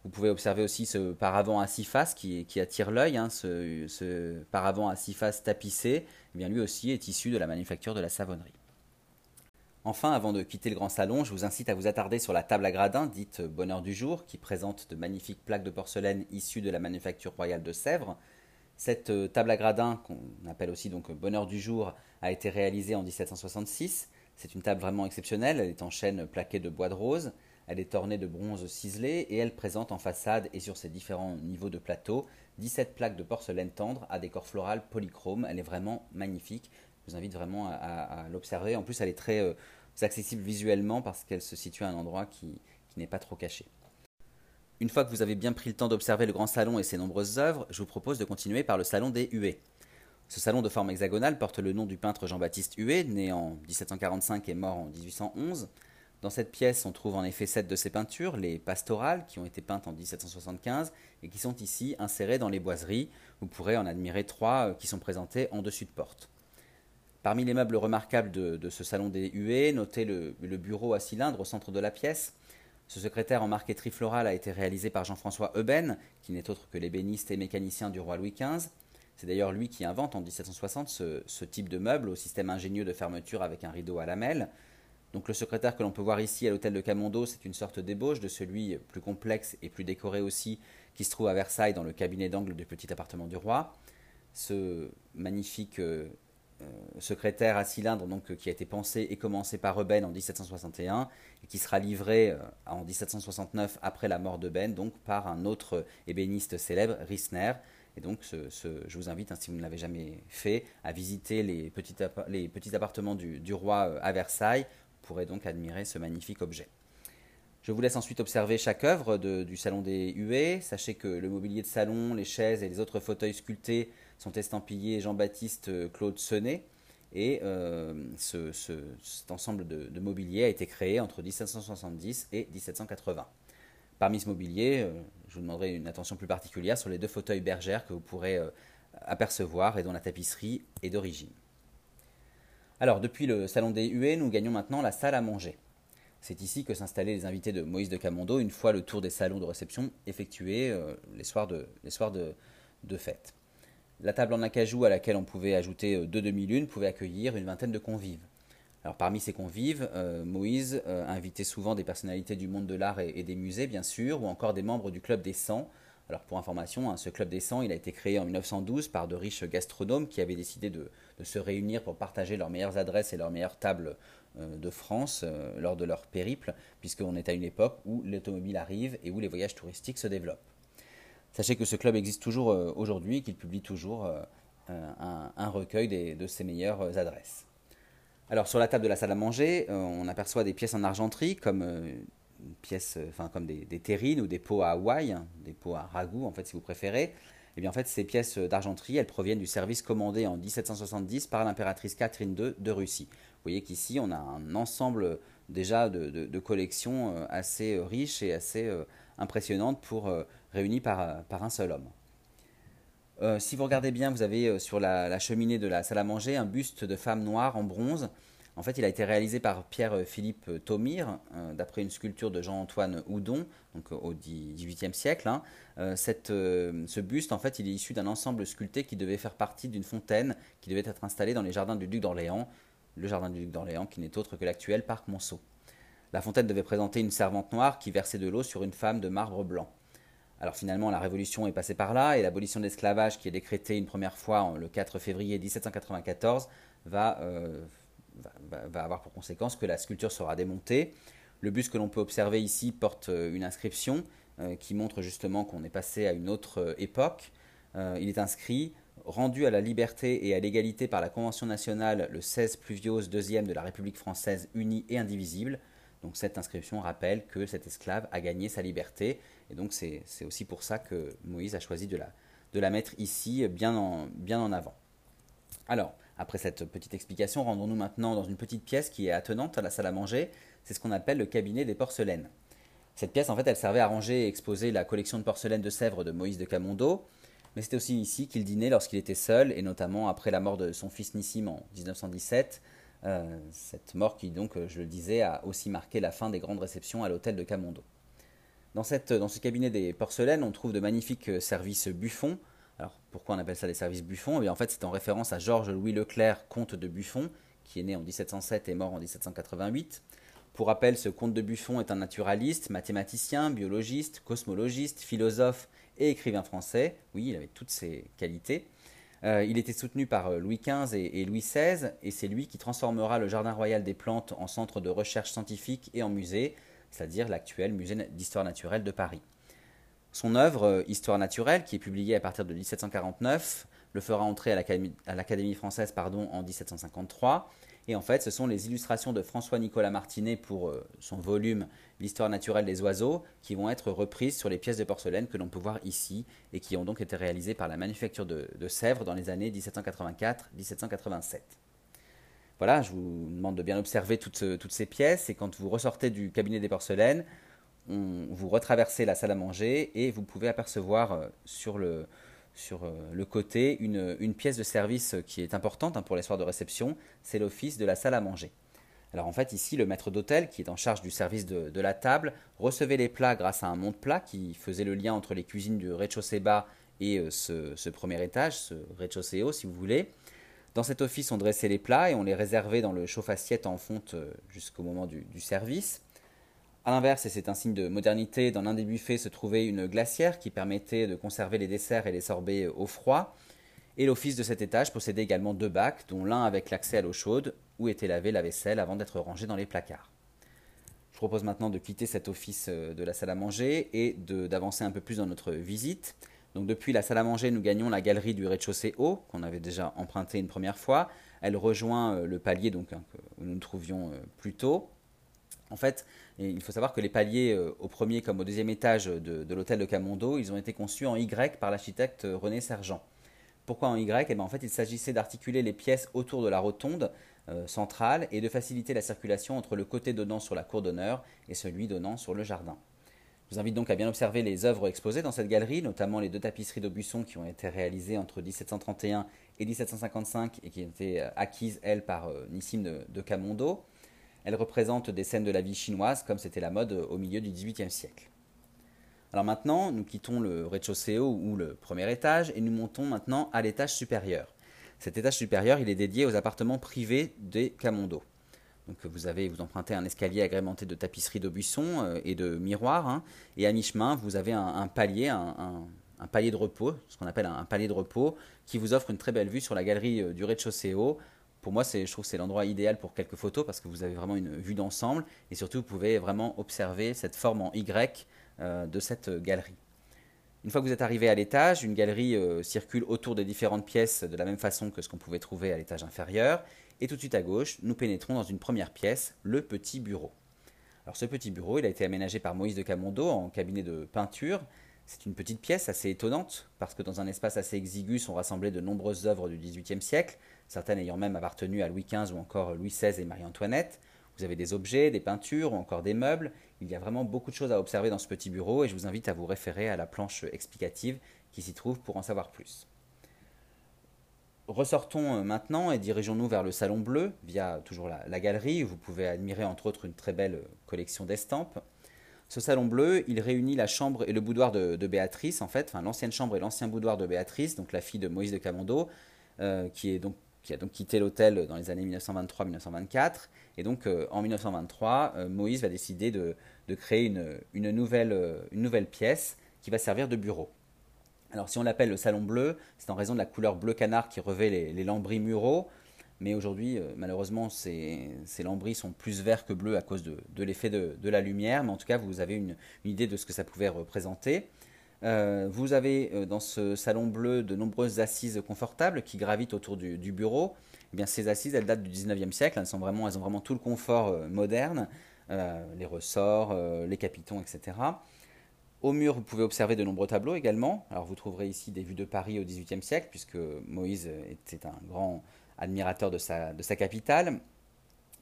Vous pouvez observer aussi ce paravent à six faces qui, attire l'œil, hein, ce, paravent à six faces tapissé, eh bien lui aussi est issu de la manufacture de la savonnerie. Enfin, avant de quitter le grand salon, je vous incite à vous attarder sur la table à gradins, dite Bonheur du jour, qui présente de magnifiques plaques de porcelaine issues de la manufacture royale de Sèvres. Cette euh, table à gradins, qu'on appelle aussi donc Bonheur du jour, a été réalisée en 1766. C'est une table vraiment exceptionnelle, elle est en chêne plaqué de bois de rose. Elle est ornée de bronze ciselé et elle présente en façade et sur ses différents niveaux de plateau 17 plaques de porcelaine tendre à décor floral polychrome. Elle est vraiment magnifique. Je vous invite vraiment à, l'observer. En plus, elle est très euh, accessible visuellement parce qu'elle se situe à un endroit qui, n'est pas trop caché. Une fois que vous avez bien pris le temps d'observer le grand salon et ses nombreuses œuvres, je vous propose de continuer par le salon des huées. Ce salon de forme hexagonale porte le nom du peintre Jean-Baptiste Huet, né en 1745 et mort en 1811. Dans cette pièce, on trouve en effet sept de ses peintures, les pastorales, qui ont été peintes en 1775 et qui sont ici insérées dans les boiseries. Vous pourrez en admirer trois euh, qui sont présentées en dessus de porte. Parmi les meubles remarquables de, ce salon des huées, notez le, bureau à cylindre au centre de la pièce. Ce secrétaire en marqueterie florale a été réalisé par Jean-François Euben, qui n'est autre que l'ébéniste et mécanicien du roi Louis XV. C'est d'ailleurs lui qui invente en 1760 ce, ce, type de meuble au système ingénieux de fermeture avec un rideau à lamelles. Donc le secrétaire que l'on peut voir ici à l'hôtel de Camondo, c'est une sorte d'ébauche de celui plus complexe et plus décoré aussi qui se trouve à Versailles dans le cabinet d'angle du petit appartement du roi. Ce magnifique euh, euh, secrétaire à cylindre donc, qui a été pensé et commencé par Reuben en 1761 et qui sera livré euh, en 1769 après la mort de Ben donc par un autre ébéniste célèbre, Rissner. Et donc je vous invite, hein, si vous ne l'avez jamais fait, à visiter les petits, appartements du roi à Versailles pourrez donc admirer ce magnifique objet. Je vous laisse ensuite observer chaque œuvre du salon des huées. Sachez que le mobilier de salon, les chaises et les autres fauteuils sculptés sont estampillés Jean-Baptiste euh, Claude Senet. Et euh, cet ensemble de, mobilier a été créé entre 1770 et 1780. Parmi ce mobilier, euh, je vous demanderai une attention plus particulière sur les deux fauteuils bergères que vous pourrez apercevoir et dont la tapisserie est d'origine. Alors, depuis le salon des huées, nous gagnons maintenant la salle à manger. C'est ici que s'installaient les invités de Moïse de Camondo une fois le tour des salons de réception effectué euh, les soirs, de, fête. La table en acajou à laquelle on pouvait ajouter euh, deux demi-lunes pouvait accueillir une vingtaine de convives. Alors parmi ces convives, euh, Moïse invitait souvent des personnalités du monde de l'art et, des musées, bien sûr, ou encore des membres du Club des 100, alors pour information, hein, ce club des 100, il a été créé en 1912 par de riches gastronomes qui avaient décidé de, se réunir pour partager leurs meilleures adresses et leurs meilleures tables euh, de France euh, lors de leur périple, puisqu'on est à une époque où l'automobile arrive et où les voyages touristiques se développent. Sachez que ce club existe toujours euh, aujourd'hui et qu'il publie toujours un, recueil de ses meilleures adresses. Alors sur la table de la salle à manger, on aperçoit des pièces en argenterie comme pièces, euh, enfin comme des, terrines ou des pots à Hawaï, hein, des pots à ragoût en fait si vous préférez. Eh bien en ces pièces d'argenterie, elles proviennent du service commandé en 1770 par l'impératrice Catherine II de Russie. Vous voyez qu'ici on a un ensemble déjà de, collections euh, assez euh, riches et assez impressionnantes pour réunies par, un seul homme. si vous regardez bien, vous avez sur la, cheminée de la salle à manger un buste de femme noire en bronze en fait, il a été réalisé par Pierre-Philippe Thomire, euh, d'après une sculpture de Jean-Antoine Houdon, euh, au XVIIIe siècle. Hein. Euh, ce buste, en fait, il est issu d'un ensemble sculpté qui devait faire partie d'une fontaine qui devait être installée dans les jardins du duc d'Orléans, le jardin du duc d'Orléans qui n'est autre que l'actuel parc Monceau. La fontaine devait présenter une servante noire qui versait de l'eau sur une femme de marbre blanc. Alors finalement, la Révolution est passée par là et l'abolition de l'esclavage qui est décrétée une première fois le 4 février 1794 va va, avoir pour conséquence que la sculpture sera démontée. Le buste que l'on peut observer ici porte euh, une inscription euh, qui montre justement qu'on est passé à une autre euh, époque. il est inscrit rendu à la liberté et à l'égalité par la Convention nationale le 16 Pluviose 2 de la République française unie et indivisible. Donc cette inscription rappelle que cet esclave a gagné sa liberté. Et donc c'est aussi pour ça que Moïse a choisi de la, de la mettre ici bien en, bien en avant. Alors, après cette petite explication, rendons-nous maintenant dans une petite pièce qui est attenante à la salle à manger. C'est ce qu'on appelle le cabinet des porcelaines. Cette pièce, en fait, elle servait à ranger et exposer la collection de porcelaine de Sèvres de Moïse de Camondo. Mais c'était aussi ici qu'il dînait lorsqu'il était seul, et notamment après la mort de son fils Nissim en 1917. Euh, cette mort qui, donc, je le disais, a aussi marqué la fin des grandes réceptions à l'hôtel de Camondo. Dans, dans ce cabinet des porcelaines, on trouve de magnifiques services buffons, alors pourquoi on appelle ça des services Buffon? Eh En fait, c'est en référence à Georges-Louis Leclerc, comte de Buffon, qui est né en 1707 et mort en 1788. Pour rappel, ce comte de Buffon est un naturaliste, mathématicien, biologiste, cosmologiste, philosophe et écrivain français. Oui, il avait toutes ces qualités. Euh, il était soutenu par euh, Louis XV et, Louis XVI, et c'est lui qui transformera le Jardin royal des plantes en centre de recherche scientifique et en musée, c'est-à-dire l'actuel musée d'histoire naturelle de Paris. Son œuvre euh, Histoire naturelle, qui est publiée à partir de 1749, le fera entrer à l'Académie française pardon, en 1753. Et en fait, ce sont les illustrations de François-Nicolas Martinet pour euh, son volume L'histoire naturelle des oiseaux qui vont être reprises sur les pièces de porcelaine que l'on peut voir ici et qui ont donc été réalisées par la manufacture de, Sèvres dans les années 1784-1787. Voilà, je vous demande de bien observer toutes, toutes, ces pièces et quand vous ressortez du cabinet des porcelaines, vous retraversez la salle à manger et vous pouvez apercevoir euh, sur le, euh, côté une, pièce de service qui est importante hein, pour les soirs de réception, c'est l'office de la salle à manger. Alors en fait ici le maître d'hôtel qui est en charge du service de, la table recevait les plats grâce à un monte-plat qui faisait le lien entre les cuisines du rez-de-chaussée bas et euh, ce, premier étage, ce rez-de-chaussée haut si vous voulez. Dans cet office, on dressait les plats et on les réservait dans le chauffe-assiette en fonte euh, jusqu'au moment du, service. A l'inverse, et c'est un signe de modernité, dans l'un des buffets se trouvait une glacière qui permettait de conserver les desserts et les sorbets au froid. Et l'office de cet étage possédait également deux bacs, dont l'un avec l'accès à l'eau chaude, où était lavée la vaisselle avant d'être rangée dans les placards. Je propose maintenant de quitter cet office euh, de la salle à manger et d'avancer un peu plus dans notre visite. Donc depuis la salle à manger, nous gagnons la galerie du rez-de-chaussée haut, qu'on avait déjà emprunté une première fois. Elle rejoint euh, le palier donc, hein, nous nous trouvions euh, plus tôt. En fait, il faut savoir que les paliers euh, au premier comme au deuxième étage de, l'hôtel de Camondo, ils ont été conçus en Y par l'architecte René Sergent. Pourquoi en Y? Eh ben, En fait, il s'agissait d'articuler les pièces autour de la rotonde centrale et de faciliter la circulation entre le côté donnant sur la cour d'honneur et celui donnant sur le jardin. Je vous invite donc à bien observer les œuvres exposées dans cette galerie, notamment les deux tapisseries d'Aubusson qui ont été réalisées entre 1731 et 1755 et qui ont été euh, acquises, elles, par euh, Nissim de, Camondo. Elles représentent des scènes de la vie chinoise comme c'était la mode au milieu du XVIIIe siècle. Alors maintenant, nous quittons le rez-de-chaussée ou le premier étage et nous montons maintenant à l'étage supérieur. Cet étage supérieur, il est dédié aux appartements privés des Camondo. Donc vous avez, vous empruntez un escalier agrémenté de tapisseries d'Aubusson euh, et de miroirs, hein. et à mi-chemin vous avez un, palier, un, palier de repos, ce qu'on appelle un, palier de repos, qui vous offre une très belle vue sur la galerie euh, du rez-de-chaussée. Pour moi, je trouve que c'est l'endroit idéal pour quelques photos parce que vous avez vraiment une vue d'ensemble et surtout vous pouvez vraiment observer cette forme en Y euh, de cette galerie. Une fois que vous êtes arrivé à l'étage, une galerie circule autour des différentes pièces de la même façon que ce qu'on pouvait trouver à l'étage inférieur et tout de suite à gauche, nous pénétrons dans une première pièce, le petit bureau. Alors ce petit bureau, il a été aménagé par Moïse de Camondo en cabinet de peinture. C'est une petite pièce assez étonnante, parce que dans un espace assez exigu sont rassemblées de nombreuses œuvres du XVIIIe siècle, certaines ayant même appartenu à Louis XV ou encore Louis XVI et Marie-Antoinette. Vous avez des objets, des peintures ou encore des meubles. Il y a vraiment beaucoup de choses à observer dans ce petit bureau et je vous invite à vous référer à la planche explicative qui s'y trouve pour en savoir plus. Ressortons euh, maintenant et dirigeons-nous vers le Salon Bleu, via toujours la, galerie, où vous pouvez admirer entre autres une très belle euh, collection d'estampes. Ce Salon Bleu, il réunit la chambre et le boudoir de, Béatrice, en fait, l'ancienne chambre et l'ancien boudoir de Béatrice, donc la fille de Moïse de Camondo, euh, qui, a donc quitté l'hôtel dans les années 1923-1924. Et donc en 1923, Moïse va décider de, créer une nouvelle pièce qui va servir de bureau. Alors si on l'appelle le salon bleu, c'est en raison de la couleur bleu canard qui revêt les, lambris muraux. Mais aujourd'hui, euh, malheureusement, ces, lambris sont plus verts que bleus à cause de, l'effet de, la lumière. Mais en tout cas, vous avez une, idée de ce que ça pouvait représenter. Euh, vous avez euh, dans ce salon bleu de nombreuses assises confortables qui gravitent autour du, bureau. Eh bien, ces assises, elles datent du 19e siècle. Elles, sont vraiment, elles ont vraiment tout le confort moderne, les ressorts, les capitons, etc. Au mur, vous pouvez observer de nombreux tableaux également. Alors vous trouverez ici des vues de Paris au XVIIIe siècle, puisque Moïse était un grand admirateur de sa, capitale.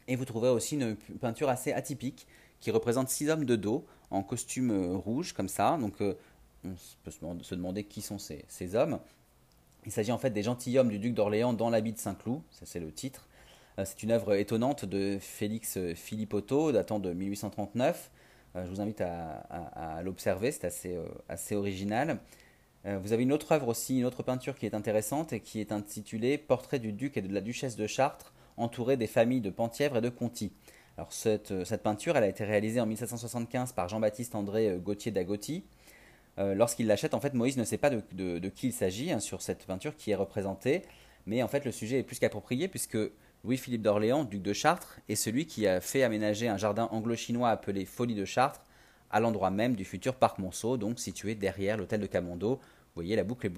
Et vous trouverez aussi une peinture assez atypique qui représente six hommes de dos en costume euh, rouge, comme ça. Donc euh, on peut se demander qui sont ces, hommes. Il s'agit en fait des gentilshommes du duc d'Orléans dans l'habit de Saint-Cloud, ça c'est le titre. Euh, c'est une œuvre étonnante de Félix Philippotto, datant de 1839. Euh, je vous invite à, l'observer, c'est assez, assez original. Euh, vous avez une autre œuvre aussi, une autre peinture qui est intéressante et qui est intitulée Portrait du duc et de la duchesse de Chartres, entouré des familles de Penthièvre et de Conti. Alors cette, cette, peinture, elle a été réalisée en 1775 par Jean-Baptiste André Gauthier d'Agotti. Lorsqu'il l'achète, en fait, Moïse ne sait pas de, qui il s'agit hein, sur cette peinture qui est représentée, mais en fait, le sujet est plus qu'approprié puisque Louis-Philippe d'Orléans, duc de Chartres, est celui qui a fait aménager un jardin anglo-chinois appelé Folie de Chartres, à l'endroit même du futur parc Monceau, donc situé derrière l'hôtel de Camondo. Vous voyez, la boucle est.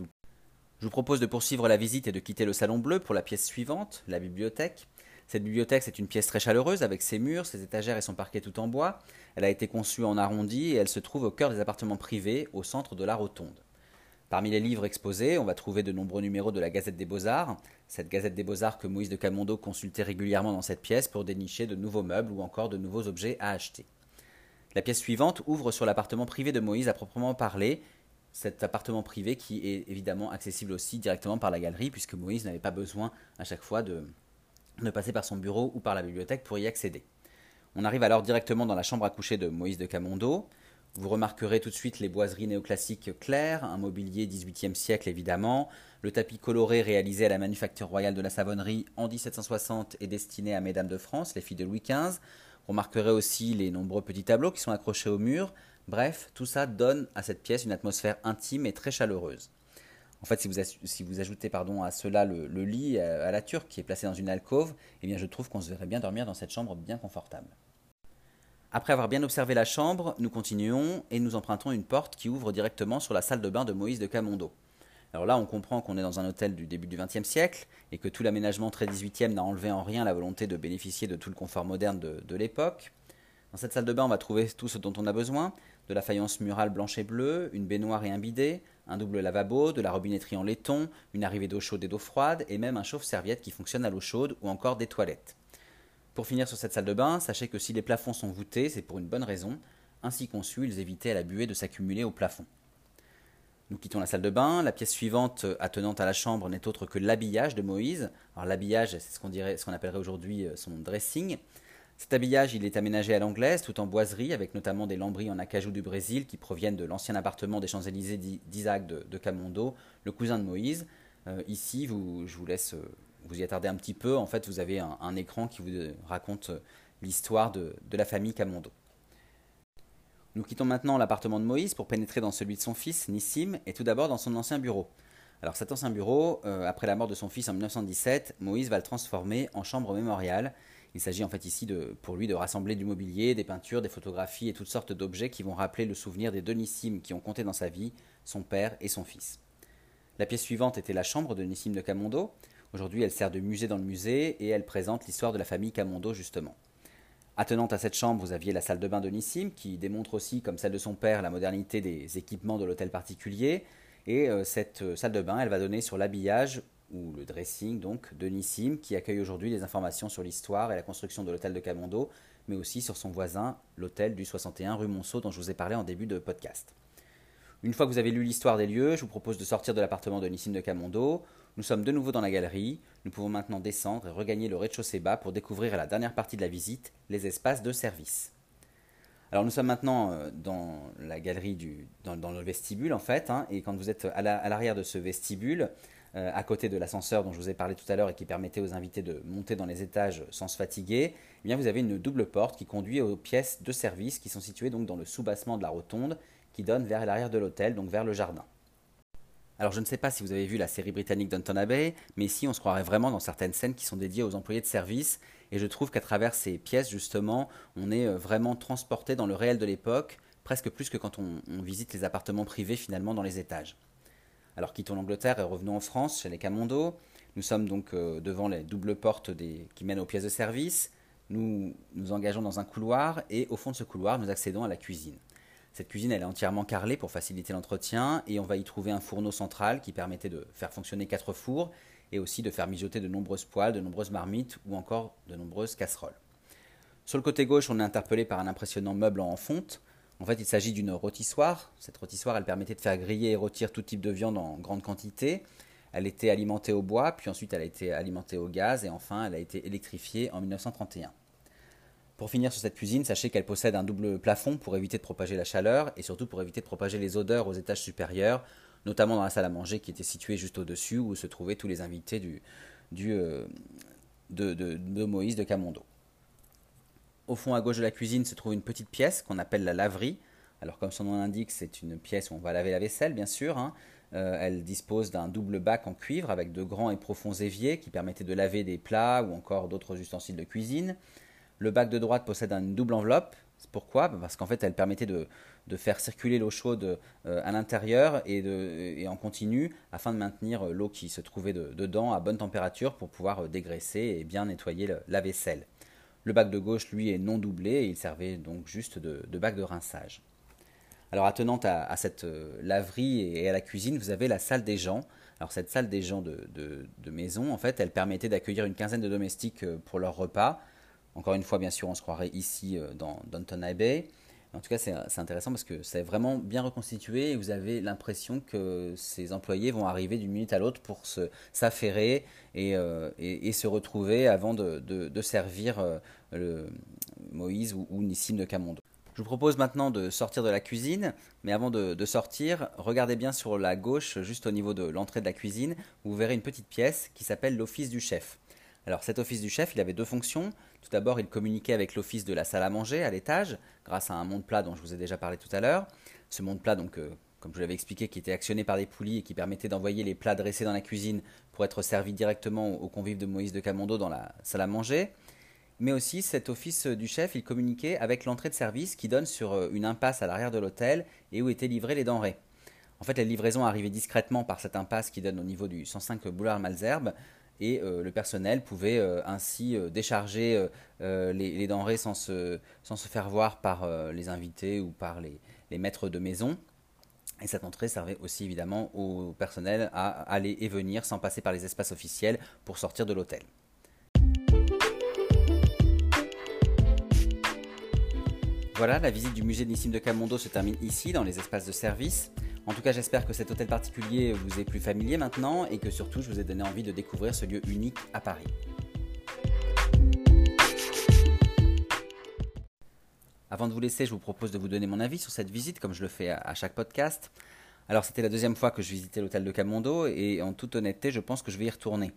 Je vous propose de poursuivre la visite et de quitter le salon bleu pour la pièce suivante, la bibliothèque. Cette bibliothèque, c'est une pièce très chaleureuse avec ses murs, ses étagères et son parquet tout en bois. Elle a été conçue en arrondi et elle se trouve au cœur des appartements privés, au centre de la rotonde. Parmi les livres exposés, on va trouver de nombreux numéros de la Gazette des Beaux-Arts, cette Gazette des Beaux-Arts que Moïse de Camondo consultait régulièrement dans cette pièce pour dénicher de nouveaux meubles ou encore de nouveaux objets à acheter. La pièce suivante ouvre sur l'appartement privé de Moïse à proprement parler, cet appartement privé qui est évidemment accessible aussi directement par la galerie puisque Moïse n'avait pas besoin à chaque fois de, passer par son bureau ou par la bibliothèque pour y accéder. On arrive alors directement dans la chambre à coucher de Moïse de Camondo. Vous remarquerez tout de suite les boiseries néoclassiques claires, un mobilier 18e siècle évidemment, le tapis coloré réalisé à la Manufacture royale de la Savonnerie en 1760 est destiné à Mesdames de France, les filles de Louis XV. Remarquerez aussi les nombreux petits tableaux qui sont accrochés au mur. Bref, tout ça donne à cette pièce une atmosphère intime et très chaleureuse. En fait, si vous, ajoutez à cela le, lit à, la turque qui est placé dans une alcôve, eh bien je trouve qu'on se verrait bien dormir dans cette chambre bien confortable. Après avoir bien observé la chambre, nous continuons et nous empruntons une porte qui ouvre directement sur la salle de bain de Moïse de Camondo. Alors là, on comprend qu'on est dans un hôtel du début du XXe siècle et que tout l'aménagement très XVIIIe n'a enlevé en rien la volonté de bénéficier de tout le confort moderne de, l'époque. Dans cette salle de bain, on va trouver tout ce dont on a besoin de la faïence murale blanche et bleue, une baignoire et un bidet, un double lavabo, de la robinetterie en laiton, une arrivée d'eau chaude et d'eau froide, et même un chauffe-serviette qui fonctionne à l'eau chaude ou encore des toilettes. Pour finir sur cette salle de bain, sachez que si les plafonds sont voûtés, c'est pour une bonne raison. Ainsi conçus, ils évitaient à la buée de s'accumuler au plafond. Nous quittons la salle de bain. La pièce suivante attenante à la chambre n'est autre que l'habillage de Moïse. Alors l'habillage, c'est ce qu'on dirait, appellerait aujourd'hui euh, son dressing. Cet habillage, il est aménagé à l'anglaise, tout en boiserie, avec notamment des lambris en acajou du Brésil qui proviennent de l'ancien appartement des Champs-Élysées d'Isaac de, Camondo, le cousin de Moïse. Euh, ici, je vous laisse euh, vous y attardez un petit peu, en fait, vous avez un, écran qui vous raconte l'histoire de, la famille Camondo. Nous quittons maintenant l'appartement de Moïse pour pénétrer dans celui de son fils, Nissim, et tout d'abord dans son ancien bureau. Alors cet ancien bureau, euh, après la mort de son fils en 1917, Moïse va le transformer en chambre mémoriale. Il s'agit en fait ici de, pour lui de rassembler du mobilier, des peintures, des photographies et toutes sortes d'objets qui vont rappeler le souvenir des deux Nissim qui ont compté dans sa vie, son père et son fils. La pièce suivante était la chambre de Nissim de Camondo. Aujourd'hui, elle sert de musée dans le musée et elle présente l'histoire de la famille Camondo, justement. Attenante à cette chambre, vous aviez la salle de bain de Nissim, qui démontre aussi, comme celle de son père, la modernité des équipements de l'hôtel particulier. Et euh, cette euh, salle de bain, elle va donner sur l'habillage, ou le dressing donc, de Nissim, qui accueille aujourd'hui des informations sur l'histoire et la construction de l'hôtel de Camondo, mais aussi sur son voisin, l'hôtel du 61 rue Monceau, dont je vous ai parlé en début de podcast. Une fois que vous avez lu l'histoire des lieux, je vous propose de sortir de l'appartement de Nissim de Camondo. Nous sommes de nouveau dans la galerie. Nous pouvons maintenant descendre et regagner le rez-de-chaussée bas pour découvrir à la dernière partie de la visite les espaces de service. Alors nous sommes maintenant euh, dans la galerie, du, dans, le vestibule en fait, hein, et quand vous êtes à l'arrière de ce vestibule, euh, à côté de l'ascenseur dont je vous ai parlé tout à l'heure et qui permettait aux invités de monter dans les étages sans se fatiguer, eh bien vous avez une double porte qui conduit aux pièces de service qui sont situées donc dans le sous-bassement de la rotonde qui donne vers l'arrière de l'hôtel, donc vers le jardin. Alors je ne sais pas si vous avez vu la série britannique Downton Abbey, mais ici on se croirait vraiment dans certaines scènes qui sont dédiées aux employés de service, et je trouve qu'à travers ces pièces justement, on est euh, vraiment transporté dans le réel de l'époque, presque plus que quand on, visite les appartements privés finalement dans les étages. Alors quittons l'Angleterre et revenons en France, chez les Camondo. Nous sommes donc euh, devant les doubles portes qui mènent aux pièces de service. Nous nous engageons dans un couloir et au fond de ce couloir, nous accédons à la cuisine. Cette cuisine, est entièrement carrelée pour faciliter l'entretien et on va y trouver un fourneau central qui permettait de faire fonctionner quatre fours et aussi de faire mijoter de nombreuses poêles, de nombreuses marmites ou encore de nombreuses casseroles. Sur le côté gauche, on est interpellé par un impressionnant meuble en fonte. En fait, il s'agit d'une rôtissoire. Cette rôtissoire, permettait de faire griller et rôtir tout type de viande en grande quantité. Elle était alimentée au bois, puis ensuite elle a été alimentée au gaz et enfin elle a été électrifiée en 1931. Pour finir sur cette cuisine, sachez qu'elle possède un double plafond pour éviter de propager la chaleur et surtout pour éviter de propager les odeurs aux étages supérieurs, notamment dans la salle à manger qui était située juste au-dessus où se trouvaient tous les invités euh, de, Moïse de Camondo. Au fond à gauche de la cuisine se trouve une petite pièce qu'on appelle la laverie. Alors comme son nom l'indique, c'est une pièce où on va laver la vaisselle bien sûr. Hein. Euh, elle dispose d'un double bac en cuivre avec de grands et profonds éviers qui permettaient de laver des plats ou encore d'autres ustensiles de cuisine. Le bac de droite possède une double enveloppe. Pourquoi? Parce qu'en fait, elle permettait de, faire circuler l'eau chaude euh, à l'intérieur et, en continu afin de maintenir euh, l'eau qui se trouvait dedans à bonne température pour pouvoir euh, dégraisser et bien nettoyer la vaisselle. Le bac de gauche, lui, est non doublé et il servait donc juste de, bac de rinçage. Alors, attenante à, cette laverie et à la cuisine, vous avez la salle des gens. Alors, cette salle des gens de, de maison, en fait, elle permettait d'accueillir une quinzaine de domestiques pour leur repas encore une fois, bien sûr, on se croirait ici euh, dans Downton Abbey. En tout cas, c'est intéressant parce que c'est vraiment bien reconstitué et vous avez l'impression que ces employés vont arriver d'une minute à l'autre pour s'affairer et, euh, et, se retrouver avant de, servir euh, Moïse ou, Nissim de Camondo. Je vous propose maintenant de sortir de la cuisine, mais avant de, sortir, regardez bien sur la gauche, juste au niveau de l'entrée de la cuisine, vous verrez une petite pièce qui s'appelle l'office du chef. Alors cet office du chef, il avait deux fonctions. Tout d'abord, il communiquait avec l'office de la salle à manger à l'étage, grâce à un monde plat dont je vous ai déjà parlé tout à l'heure. Ce monde plat, donc, euh, comme je vous l'avais expliqué, qui était actionné par des poulies et qui permettait d'envoyer les plats dressés dans la cuisine pour être servis directement aux convives de Moïse de Camondo dans la salle à manger mais aussi cet office du chef, il communiquait avec l'entrée de service qui donne sur euh, une impasse à l'arrière de l'hôtel et où étaient livrées les denrées. En fait, la livraison arrivait discrètement par cette impasse qui donne au niveau du 105 boulevard Malzerbe et euh, le personnel pouvait euh, ainsi décharger les, denrées sans se, sans se, faire voir par les invités ou par les, les, maîtres de maison. Et cette entrée servait aussi évidemment au personnel à aller et venir sans passer par les espaces officiels pour sortir de l'hôtel. Voilà, la visite du musée Nissim de Camondo se termine ici, dans les espaces de service. En tout cas, j'espère que cet hôtel particulier vous est plus familier maintenant et que surtout je vous ai donné envie de découvrir ce lieu unique à Paris. Avant de vous laisser, je vous propose de vous donner mon avis sur cette visite, comme je le fais à chaque podcast. Alors, c'était la deuxième fois que je visitais l'hôtel de Camondo et en toute honnêteté, je pense que je vais y retourner.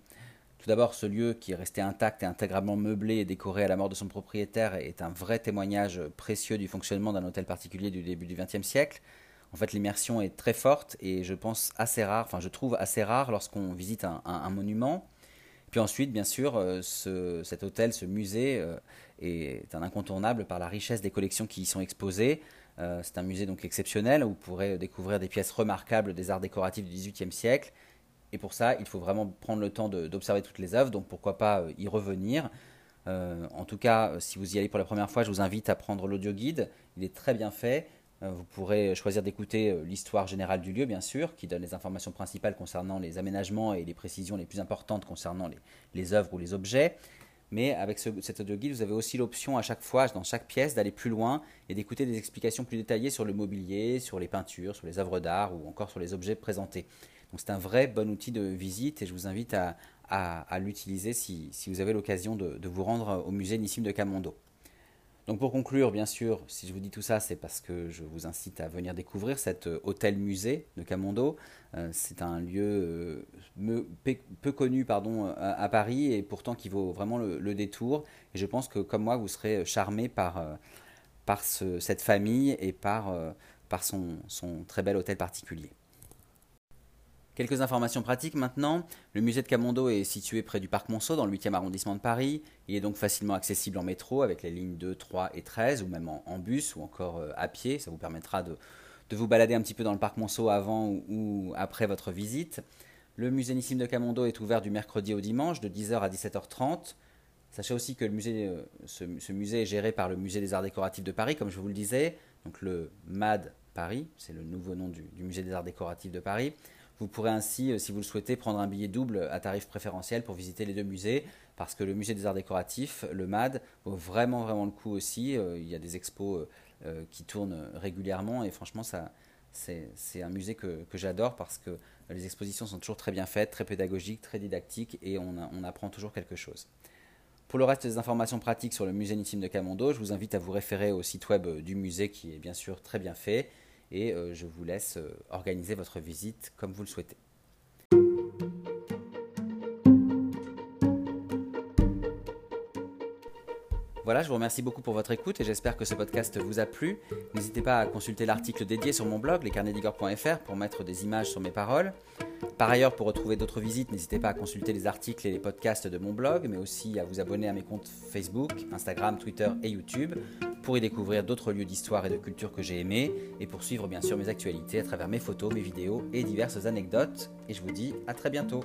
Tout d'abord, ce lieu qui est resté intact et intégralement meublé et décoré à la mort de son propriétaire est un vrai témoignage précieux du fonctionnement d'un hôtel particulier du début du XXe siècle. En fait, l'immersion est très forte et je pense assez rare, enfin je trouve assez rare lorsqu'on visite un, monument. Puis ensuite, bien sûr, euh, cet hôtel, ce musée euh, est un incontournable par la richesse des collections qui y sont exposées. Euh, c'est un musée donc exceptionnel où vous pourrez découvrir des pièces remarquables des arts décoratifs du XVIIIe siècle et pour ça, il faut vraiment prendre le temps d'observer toutes les œuvres, donc pourquoi pas y revenir. En tout cas, si vous y allez pour la première fois, je vous invite à prendre l'audio guide. Il est très bien fait. Vous pourrez choisir d'écouter l'histoire générale du lieu, bien sûr, qui donne les informations principales concernant les aménagements et les précisions les plus importantes concernant les, œuvres ou les objets. Mais avec ce, cet audio guide, vous avez aussi l'option à chaque fois, dans chaque pièce, d'aller plus loin et d'écouter des explications plus détaillées sur le mobilier, sur les peintures, sur les œuvres d'art ou encore sur les objets présentés. Donc c'est un vrai bon outil de visite et je vous invite à, l'utiliser si, vous avez l'occasion de, vous rendre au musée Nissim de Camondo. Donc pour conclure, bien sûr, si je vous dis tout ça, c'est parce que je vous incite à venir découvrir cet euh, hôtel-musée de Camondo. Euh, c'est un lieu euh, peu, connu pardon, à, Paris et pourtant qui vaut vraiment le, détour. Et je pense que comme moi, vous serez charmé par, par cette famille et par, par son très bel hôtel particulier. Quelques informations pratiques maintenant. Le musée de Camondo est situé près du parc Monceau dans le 8e arrondissement de Paris. Il est donc facilement accessible en métro avec les lignes 2, 3 et 13 ou même en, bus ou encore euh, à pied. Ça vous permettra de, vous balader un petit peu dans le parc Monceau avant ou, après votre visite. Le musée Nissim de Camondo est ouvert du mercredi au dimanche de 10h à 17h30. Sachez aussi que euh, ce, musée est géré par le musée des arts décoratifs de Paris, comme je vous le disais. Donc le MAD Paris, c'est le nouveau nom du musée des arts décoratifs de Paris. Vous pourrez ainsi, euh, si vous le souhaitez, prendre un billet double à tarif préférentiel pour visiter les deux musées, parce que le musée des arts décoratifs, le MAD, vaut vraiment vraiment le coup aussi. Euh, il y a des expos euh, qui tournent régulièrement et franchement, c'est un musée que, j'adore parce que les expositions sont toujours très bien faites, très pédagogiques, très didactiques et on, apprend toujours quelque chose. Pour le reste des informations pratiques sur le musée de Camondo, je vous invite à vous référer au site web du musée qui est bien sûr très bien fait et euh, je vous laisse euh, organiser votre visite comme vous le souhaitez. Voilà, je vous remercie beaucoup pour votre écoute et j'espère que ce podcast vous a plu. N'hésitez pas à consulter l'article dédié sur mon blog, lescarnetsdigor.fr, pour mettre des images sur mes paroles. Par ailleurs, pour retrouver d'autres visites, n'hésitez pas à consulter les articles et les podcasts de mon blog, mais aussi à vous abonner à mes comptes Facebook, Instagram, Twitter et YouTube pour y découvrir d'autres lieux d'histoire et de culture que j'ai aimés et pour suivre bien sûr mes actualités à travers mes photos, mes vidéos et diverses anecdotes. Et je vous dis à très bientôt.